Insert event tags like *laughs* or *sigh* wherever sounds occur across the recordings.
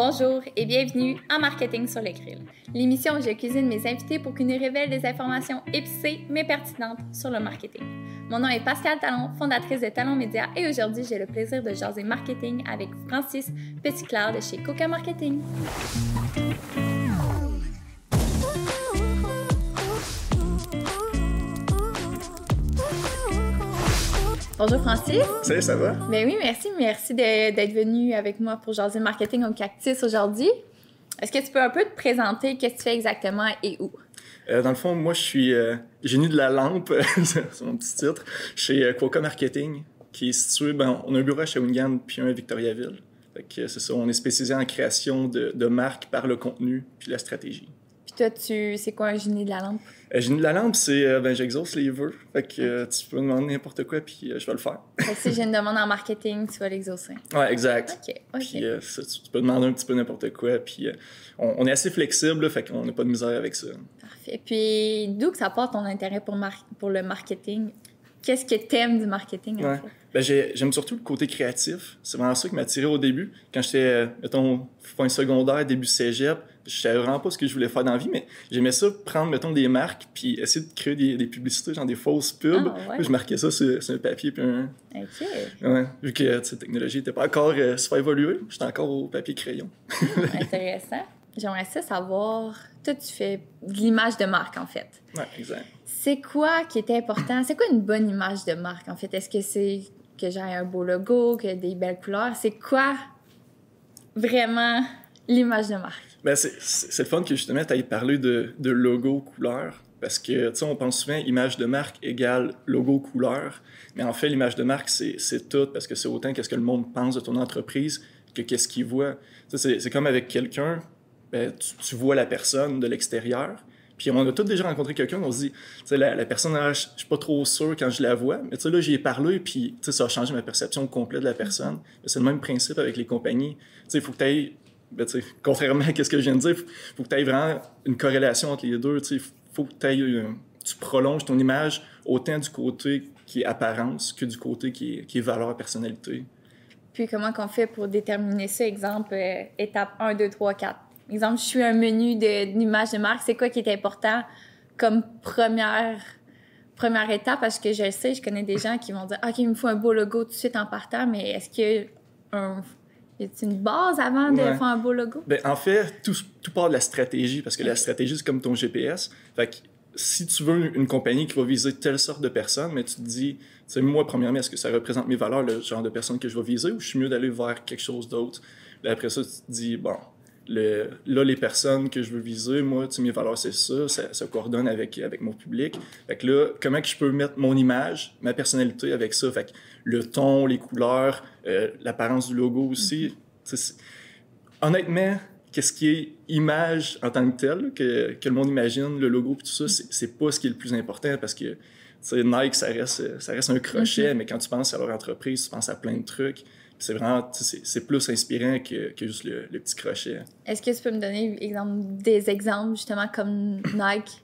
Bonjour et bienvenue en Marketing sur le grill, l'émission où je cuisine mes invités pour qu'ils nous révèlent des informations épicées mais pertinentes sur le marketing. Mon nom est Pascal Talon, fondatrice de Talon Média et aujourd'hui j'ai le plaisir de jaser marketing avec Francis Petitclerc de chez Coca Marketing. Bonjour Francis. Salut, ça va? Ben oui, merci. Merci d'être venu avec moi pour jaser marketing au Cactus aujourd'hui. Est-ce que tu peux un peu te présenter? Qu'est-ce que tu fais exactement et où? Euh, dans le fond, moi, je suis euh, génie de la lampe, *laughs* c'est mon petit titre, chez euh, Marketing, qui est situé, ben, on a un bureau à Shawinigan puis un à Victoriaville. c'est ça, on est spécialisé en création de, de marques par le contenu puis la stratégie. Toi, tu, c'est quoi un génie de la lampe? Un génie de la lampe, c'est, euh, ben, j'exauce les vœux. Fait que euh, tu peux me demander n'importe quoi, puis euh, je vais le faire. si j'ai une demande en marketing, tu vas l'exaucer. Ouais, exact. OK. Puis tu peux demander un petit peu n'importe quoi, puis on, est assez flexible, fait qu'on n'a pas de misère avec ça. Parfait. Puis d'où que ça part ton intérêt pour, pour le marketing? Qu'est-ce que t'aimes du marketing, en fait? Ben, j'aime surtout le côté créatif. C'est vraiment ça qui m'a attiré au début. Quand j'étais, mettons, fin secondaire, début cégep, je savais vraiment pas ce que je voulais faire dans la vie, mais j'aimais ça, prendre, mettons, des marques, puis essayer de créer des, publicités, genre des fausses pubs. Ah, je marquais ça sur, un papier, puis un... OK. Ouais, vu que la technologie n'était pas encore euh, super évoluée, j'étais encore au papier crayon. Intéressant. J'aimerais ça savoir... Toi, tu fais de l'image de marque, en fait. Ouais, exact. C'est quoi qui était important? C'est quoi une bonne image de marque, en fait? Est-ce que c'est que j'ai un beau logo, que des belles couleurs? C'est quoi vraiment l'image de marque? Ben, c'est le fun que justement tu aies parlé de, de logo, couleur. Parce que, tu sais, on pense souvent image de marque égale logo, couleur. Mais en fait, l'image de marque, c'est tout parce que c'est autant qu'est-ce que le monde pense de ton entreprise que qu'est-ce qu'il voit. C'est comme avec quelqu'un, ben, tu, vois la personne de l'extérieur. Puis on a tous déjà rencontré quelqu'un, on se dit, tu sais, la, personne, ah, je, suis pas trop sûr quand je la vois, mais tu sais, là, j'y ai parlé, puis tu sais, ça a changé ma perception complète de la personne. C'est le même principe avec les compagnies. Tu sais, il faut que tu aies ben, contrairement à *laughs* ce que je viens de dire, il faut que tu aies vraiment une corrélation entre les deux. Il faut que euh, tu prolonges ton image autant du côté qui est apparence que du côté qui est, qui est valeur, personnalité. Puis comment qu'on fait pour déterminer ça? Exemple, euh, étape 1, 2, 3, 4. Exemple, je suis un menu d'image de, de marque. C'est quoi qui est important comme première première étape? Parce que je sais, je connais des gens qui vont dire OK, il me faut un beau logo tout de suite en partant, mais est-ce qu'il y a un y a une base avant de faire un beau logo? Ben, en fait, tout, tout part de la stratégie, parce que la stratégie, c'est comme ton GPS. Fait que si tu veux une, compagnie qui va viser telle sorte de personnes, mais tu te dis, sais, moi, premièrement, est-ce que ça représente mes valeurs, le genre de personnes que je vais viser, ou je suis mieux d'aller vers quelque chose d'autre? Après ça, tu te dis, bon, le, là, les personnes que je veux viser, moi, tu sais, mes valeurs, c'est ça, ça, ça, coordonne avec, avec mon public. Fait que là, comment que je peux mettre mon image, ma personnalité avec ça? Fait que le ton, les couleurs, euh, l'apparence du logo aussi. Mm-hmm. Honnêtement, qu'est-ce qui est image en tant que tel, que, que le monde imagine, le logo et tout ça, c'est pas ce qui est le plus important parce que Nike, ça reste, ça reste un crochet, mm-hmm. mais quand tu penses à leur entreprise, tu penses à plein de trucs. C'est vraiment, c'est plus inspirant que, que juste le, petit crochet. Est-ce que tu peux me donner exemple, des exemples, justement, comme Nike,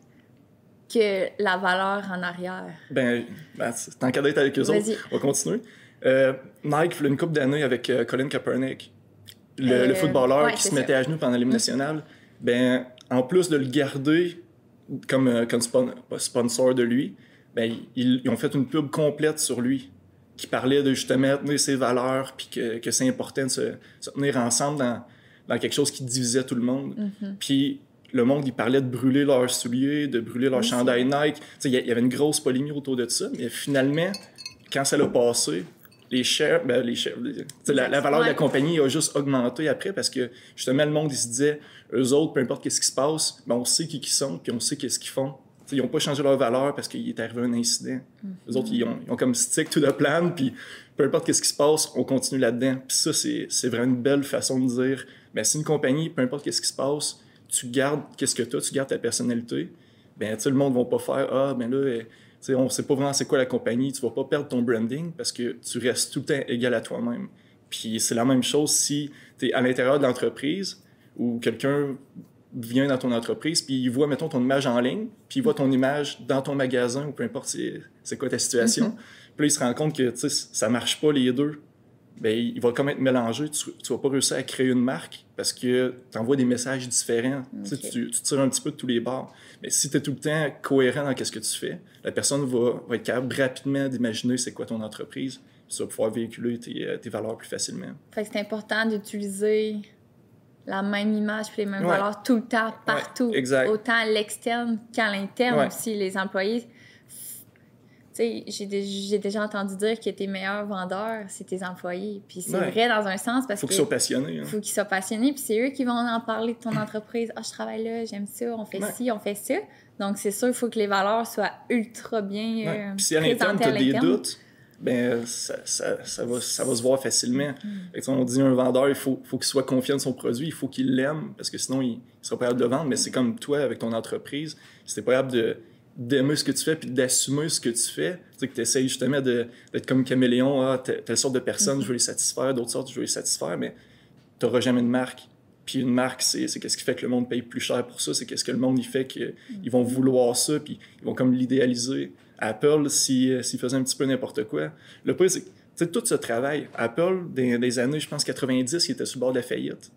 que la valeur en arrière? Ben, ben tant qu'à d'être avec eux autres, on va continuer. Euh, Nike, il une coupe d'années avec euh, Colin Kaepernick, le, euh, footballeur qui se mettait à genoux pendant l'hymne mm. national. Ben, en plus de le garder comme, comme sponsor de lui, ben, ils, ont fait une pub complète sur lui qui parlait de justement tenir ses valeurs, puis que, que c'est important de se, tenir ensemble dans, dans, quelque chose qui divisait tout le monde. Mm-hmm. Puis le monde, il parlait de brûler leurs souliers, de brûler leur chandail Nike. Il y, avait une grosse polémique autour de ça, mais finalement, quand ça l'a passé, les shares, ben, les la, valeur de la compagnie a juste augmenté après parce que justement, le monde, il se disait, eux autres, peu importe qu'est-ce qui se passe, ben, on sait qui ils sont, puis on sait qu'est-ce qu'ils font. Ils n'ont pas changé leur valeur parce qu'il est arrivé un incident. Mm-hmm. Eux autres, ils ont, ils ont, comme stick to the plan, puis peu importe qu'est-ce qui se passe, on continue là-dedans. Puis ça, c'est vraiment une belle façon de dire, ben, si une compagnie, peu importe qu'est-ce qui se passe, tu gardes qu'est-ce que tu as, tu gardes ta personnalité, ben, le monde ne va pas faire Ah, ben là, euh, on sait pas vraiment c'est quoi la compagnie, tu vas pas perdre ton branding parce que tu restes tout le temps égal à toi-même. Puis c'est la même chose si tu es à l'intérieur de l'entreprise ou quelqu'un vient dans ton entreprise, puis il voit, mettons, ton image en ligne, puis il voit ton image dans ton magasin, ou peu importe c'est quoi ta situation. Mm-hmm. Puis là, il se rend compte que ça marche pas les deux. Ben, il va quand même être mélangé. Tu, tu vas pas réussir à créer une marque parce que tu envoies des messages différents. Tu, tu, tires un petit peu de tous les bords. Mais si tu es tout le temps cohérent dans ce que tu fais, la personne va, va être capable rapidement d'imaginer c'est quoi ton entreprise. Tu vas pouvoir véhiculer tes, euh, tes valeurs plus facilement. Fait que c'est important d'utiliser la même image et les mêmes valeurs tout le temps, partout. Autant à l'externe qu'à l'interne aussi. Les employés sais, j'ai déjà entendu dire que tes meilleurs vendeurs, c'est tes employés. Puis c'est vrai dans un sens parce faut qu'ils soient passionnés. Hein. Faut qu'ils soient passionnés. Puis c'est eux qui vont en parler de ton entreprise. Ah, je travaille là, j'aime ça, on fait ci, on fait ça. Donc c'est sûr, il faut que les valeurs soient ultra bien. Euh, Puis si à l'interne, tu as des doutes, ben ça, ça, ça, va, ça va se voir facilement. Mm. On dit un vendeur, il faut, faut qu'il soit confiant de son produit, il faut qu'il l'aime parce que sinon, il ne sera pas capable de vendre. Mais c'est comme toi avec ton entreprise, si tu pas capable de d'aimer ce que tu fais puis d'assumer ce que tu fais. Tu sais, que tu essayes justement d'être comme caméléon, ah, telle sorte de personne, je veux les satisfaire, d'autres sortes, je veux les satisfaire, mais tu n'auras jamais de marque. Puis une marque, c'est qu'est-ce qui fait que le monde paye plus cher pour ça, c'est qu'est-ce que le monde il fait qu'ils vont vouloir ça, puis ils vont comme l'idéaliser. Apple, s'ils si, faisaient un petit peu n'importe quoi, le point, c'est tout ce travail. Apple, des, des, années, je pense, 90, ils étaient le bord de la faillite.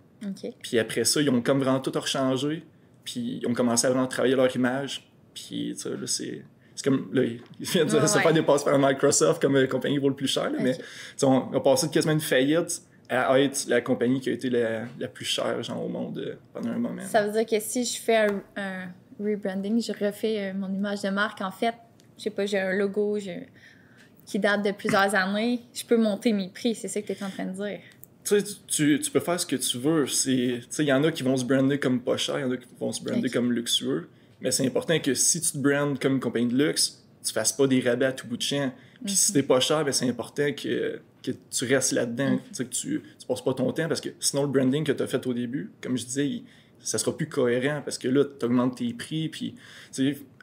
Puis après ça, ils ont comme vraiment tout rechangé, puis ils ont commencé à vraiment travailler leur image, puis, tu sais, là, c'est. C'est comme, là, il vient de dépasse par Microsoft comme la compagnie vaut le plus cher, mais on a passé de quasiment une faillite à être la compagnie qui a été la, la plus chère genre, au monde euh, pendant un moment. Ça veut dire que si je fais un, rebranding, je refais euh, mon image de marque, en fait, je sais pas, j'ai un logo qui date de plusieurs années, je peux monter mes prix, c'est ça que tu es en train de dire. Tu, tu, tu peux faire ce que tu veux. Il y en a qui vont se brander comme pas cher, il y en a qui vont se brander comme luxueux. Mais c'est important que si tu te brandes comme une compagnie de luxe, tu fasses pas des rabais à tout bout de champ. Puis si t'es pas cher, ben c'est important que, que, tu restes là-dedans, mm. que tu, tu passes pas ton temps parce que sinon le branding que tu as fait au début, comme je disais, ça sera plus cohérent parce que là, tu augmentes tes prix. Puis,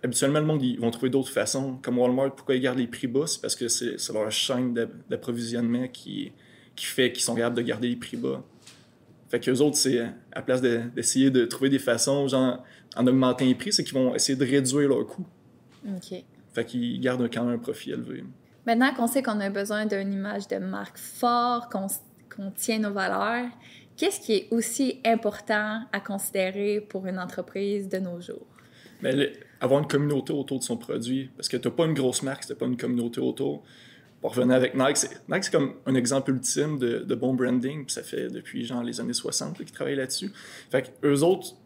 habituellement, le monde, ils vont trouver d'autres façons. Comme Walmart, pourquoi ils gardent les prix bas? C'est parce que c'est leur chaîne d'approvisionnement qui, qui fait qu'ils sont capables de garder les prix bas. Fait qu'eux autres, c'est à place d'essayer de, trouver des façons, genre en augmentant les prix, c'est qu'ils vont essayer de réduire leurs coûts. OK. Fait qu'ils gardent quand même un profit élevé. Maintenant qu'on sait qu'on a besoin d'une image de marque fort, qu'on tient nos valeurs, qu'est-ce qui est aussi important à considérer pour une entreprise de nos jours? Bien, avoir une communauté autour de son produit. Parce que tu n'as pas une grosse marque, tu pas une communauté autour. Pour revenir avec Nike, Nike, c'est comme un exemple ultime de, bon branding. Puis ça fait depuis genre les années 60 qu'ils travaillent là-dessus. Fait eux autres,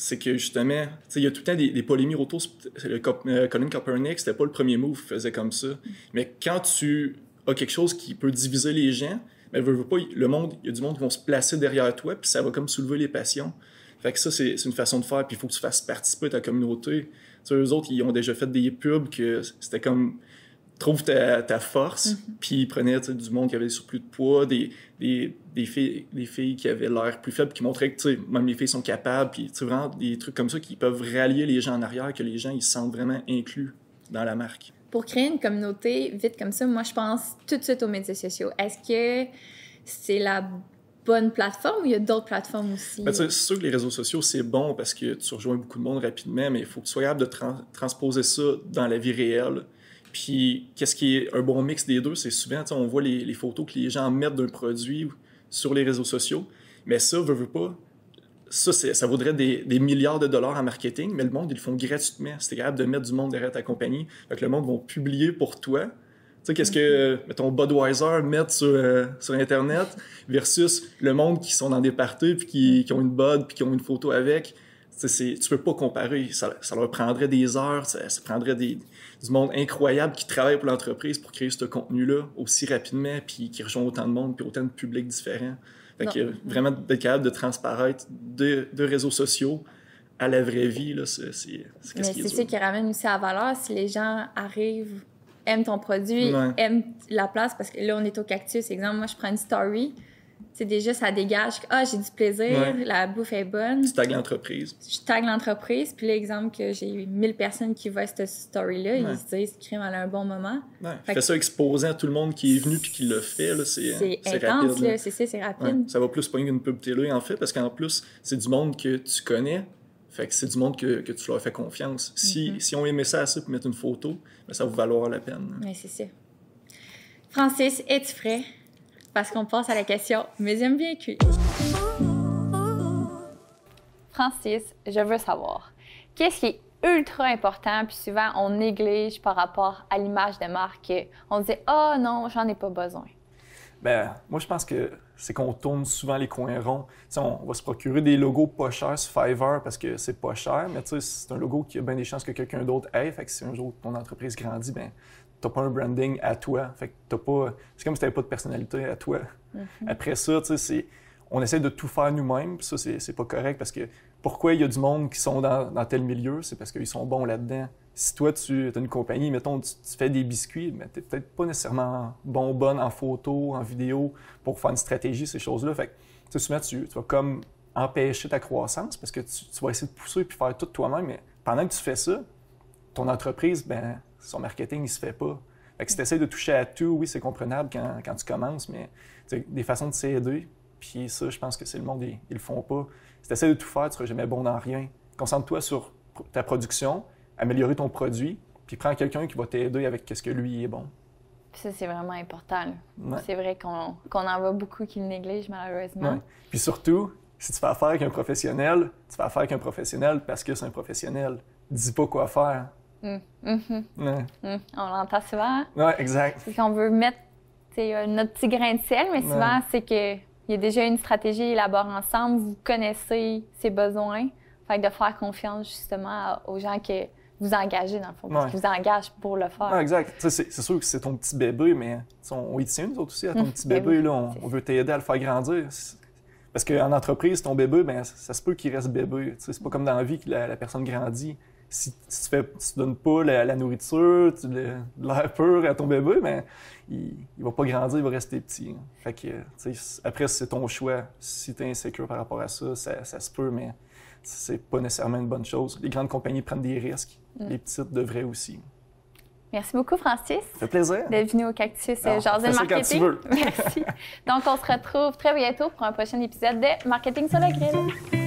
c'est que justement, il y a tout le temps des, des autour. Le, euh, Colin Kaepernick, c'était pas le premier move qu'il faisait comme ça. Mais quand tu as quelque chose qui peut diviser les gens, ben, le monde, il y a du monde qui vont se placer derrière toi, puis ça va comme soulever les passions. Fait que ça, c'est une façon de faire, puis il faut que tu fasses participer à ta communauté. sais, eux autres, ils ont déjà fait des pubs que c'était comme trouve ta, ta force, mm-hmm. puis ils prenaient du monde qui avait des surplus de poids, des, des, des, filles, des filles qui avaient l'air plus faibles, qui montraient que même les filles sont capables, puis vraiment des trucs comme ça qui peuvent rallier les gens en arrière, que les gens ils se sentent vraiment inclus dans la marque. Pour créer une communauté vite comme ça, moi je pense tout de suite aux médias sociaux. Est-ce que c'est la bonne plateforme ou il y a d'autres plateformes aussi? Ben, c'est sûr que les réseaux sociaux, c'est bon parce que tu rejoins beaucoup de monde rapidement, mais il faut que tu sois capable de transposer ça dans la vie réelle. Puis, qu'est-ce qui est un bon mix des deux? C'est souvent, on voit les, photos que les gens mettent d'un produit sur les réseaux sociaux, mais ça, veut, veut pas, ça, ça vaudrait des, milliards de dollars en marketing, mais le monde, ils le font gratuitement. C'est capable de mettre du monde derrière ta compagnie. Fait le monde va publier pour toi. Tu sais, qu'est-ce que, mettons, Budweiser met sur, euh, sur Internet versus le monde qui sont dans des parties puis qui, qui ont une Bud puis qui ont une photo avec. Tu peux pas comparer. Ça, ça, leur prendrait des heures, ça, prendrait des, du monde incroyable qui travaille pour l'entreprise pour créer ce contenu-là aussi rapidement, puis qui rejoint autant de monde, puis autant de publics différents. Fait que vraiment d'être capable de transparaître de, de, réseaux sociaux à la vraie vie, c'est ce qui est C'est ça qui ramène aussi à la valeur. Si les gens arrivent, aiment ton produit, aiment la place, parce que là, on est au cactus. Exemple, moi, je prends une story c'est déjà, ça dégage ah, j'ai du plaisir, la bouffe est bonne. Tu tagues l'entreprise. Je tag l'entreprise, puis l'exemple que j'ai eu 1000 personnes qui voient cette story-là, ils se disent, crime, elle a un bon moment. Ouais. Fait, ça exposant à tout le monde qui est venu puis qui l'a fait, c'est intense, là, c'est ça, c'est rapide. Ça va plus pogner une pub télé, en fait, parce qu'en plus, c'est du monde que tu connais, fait que c'est du monde que, que, tu leur fais confiance. Si, mm-hmm. si on aimait ça assez pour mettre une photo, ben, ça va valoir la peine. Oui, c'est ça. Francis, es-tu prêt? Parce qu'on passe à la question, mais j'aime bien cuire. Francis, je veux savoir, qu'est-ce qui est ultra important, puis souvent on néglige par rapport à l'image de marque. On dit oh non, j'en ai pas besoin. Ben, moi je pense que c'est qu'on tourne souvent les coins ronds. on va se procurer des logos pas chers sur Fiverr parce que c'est pas cher, mais c'est un logo qui a bien des chances que quelqu'un d'autre ait. Fait que si un jour ton entreprise grandit, ben t'as pas un branding à toi. Fait que t'as pas. C'est comme si t'avais pas de personnalité à toi. Mm-hmm. Après ça, tu sais, on essaie de tout faire nous-mêmes. Ça, c'est pas correct parce que pourquoi il y a du monde qui sont dans, tel milieu, c'est parce qu'ils sont bons là-dedans. Si toi, tu as une compagnie, mettons, tu, fais des biscuits, mais tu n'es peut-être pas nécessairement bon, bonne en photo, en vidéo, pour faire une stratégie, ces choses-là. Fait que, souvent, tu, tu vas comme empêcher ta croissance parce que tu, vas essayer de pousser puis faire tout toi-même, mais pendant que tu fais ça, ton entreprise, ben, son marketing, il se fait pas. Fait que si tu essaies de toucher à tout, oui, c'est comprenable quand, quand, tu commences, mais des façons de s'aider, puis ça, je pense que c'est le monde, ils, ils le font pas. Si tu essaies de tout faire, tu ne seras jamais bon dans rien. Concentre-toi sur ta production, améliorer ton produit, puis prends quelqu'un qui va t'aider avec ce que lui est bon. ça, c'est vraiment important. C'est vrai qu'on en voit beaucoup qui le négligent, malheureusement. Puis surtout, si tu fais affaire avec un professionnel, tu fais affaire avec un professionnel parce que c'est un professionnel. Dis pas quoi faire. Hum, hum, hum. On l'entend souvent. Oui, exact. C'est qu'on veut mettre notre petit grain de sel, mais souvent, c'est que il y a déjà une stratégie élaborée ensemble, vous connaissez ses besoins. Fait de faire confiance justement aux gens que vous engagez, dans le fond, parce qu'ils vous engagent pour le faire. exact. C'est sûr que c'est ton petit bébé, mais on, y tient, nous autres aussi, à ton petit ben bébé. là, on, veut t'aider à le faire grandir. Parce qu'en entreprise, ton bébé, ben, ça, se peut qu'il reste bébé. C'est pas comme dans la vie que la personne grandit si, tu ne donnes pas la, nourriture, l'air pur à ton bébé, ben, il, ne va pas grandir, il va rester petit. Fait que, après, c'est ton choix. Si tu es insécure par rapport à ça, ça, se peut, mais c'est pas nécessairement une bonne chose. Les grandes compagnies prennent des risques. Mm. Les petites devraient aussi. Merci beaucoup, Francis. Ça fait plaisir. D'être venu au Cactus euh, Jardin Marketing. *laughs* Merci. Donc, on se retrouve très bientôt pour un prochain épisode de Marketing sur le grill.